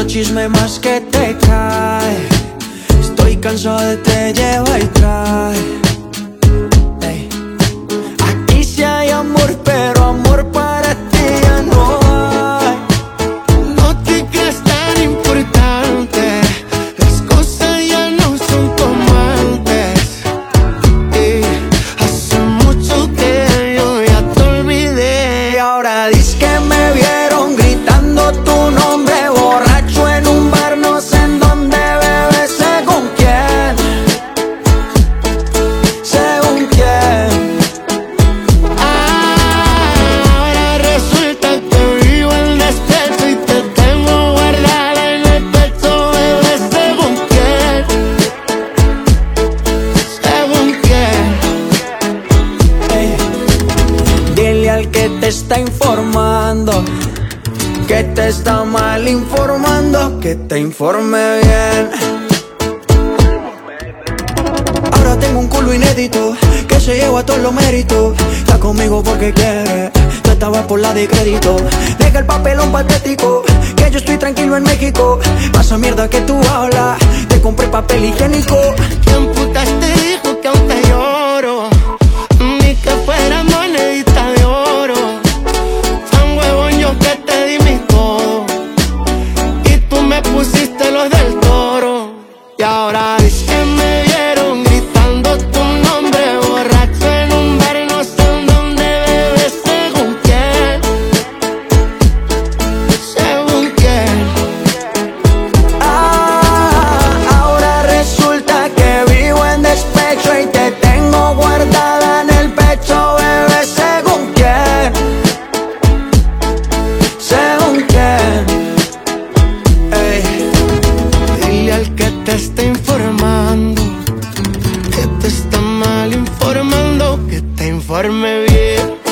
Otro chisme más que te cae. Estoy cansado de te llevar y trae que te está informando, que te está mal informando, que te informe bien. Ahora tengo un culo inédito que se lleva a todos los méritos. Está conmigo porque quiere, yo estaba por la de crédito. Deja el papelón patético, que yo estoy tranquilo en México. Pasa mierda que tú hablas, te compré papel higiénico. Y ahora informe bien.